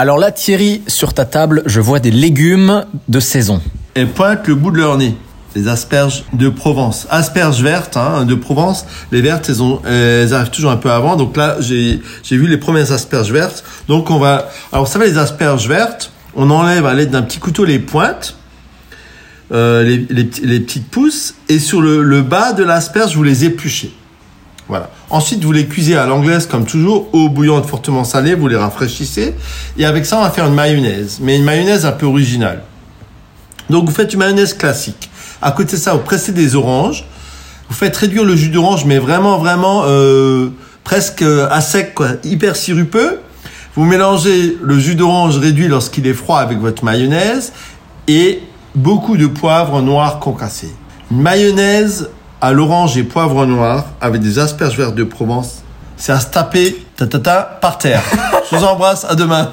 Alors là, Thierry, sur ta table, je vois des légumes de saison. Elles pointent le bout de leur nez. Les asperges de Provence. Asperges vertes hein, de Provence. Les vertes, elles, elles arrivent toujours un peu avant. Donc là, j'ai vu les premières asperges vertes. Donc on va... Alors vous savez, les asperges vertes, on enlève à l'aide d'un petit couteau les pointes. euh, les, les, les petites pousses et sur le, le bas de l'asperge vous les épluchez. Voilà. Ensuite vous les cuisez à l'anglaise comme toujours, eau bouillante fortement salée, vous les rafraîchissez et avec ça on va faire une mayonnaise, mais une mayonnaise un peu originale. Donc vous faites une mayonnaise classique. À côté de ça vous pressez des oranges, vous faites réduire le jus d'orange mais vraiment vraiment euh, presque à sec hyper sirupeux. Vous mélangez le jus d'orange réduit lorsqu'il est froid avec votre mayonnaise et beaucoup de poivre noir concassé. Une mayonnaise à l'orange et poivre noir avec des asperges vertes de Provence. C'est à se taper ta, ta, ta, par terre. Je vous embrasse, à demain.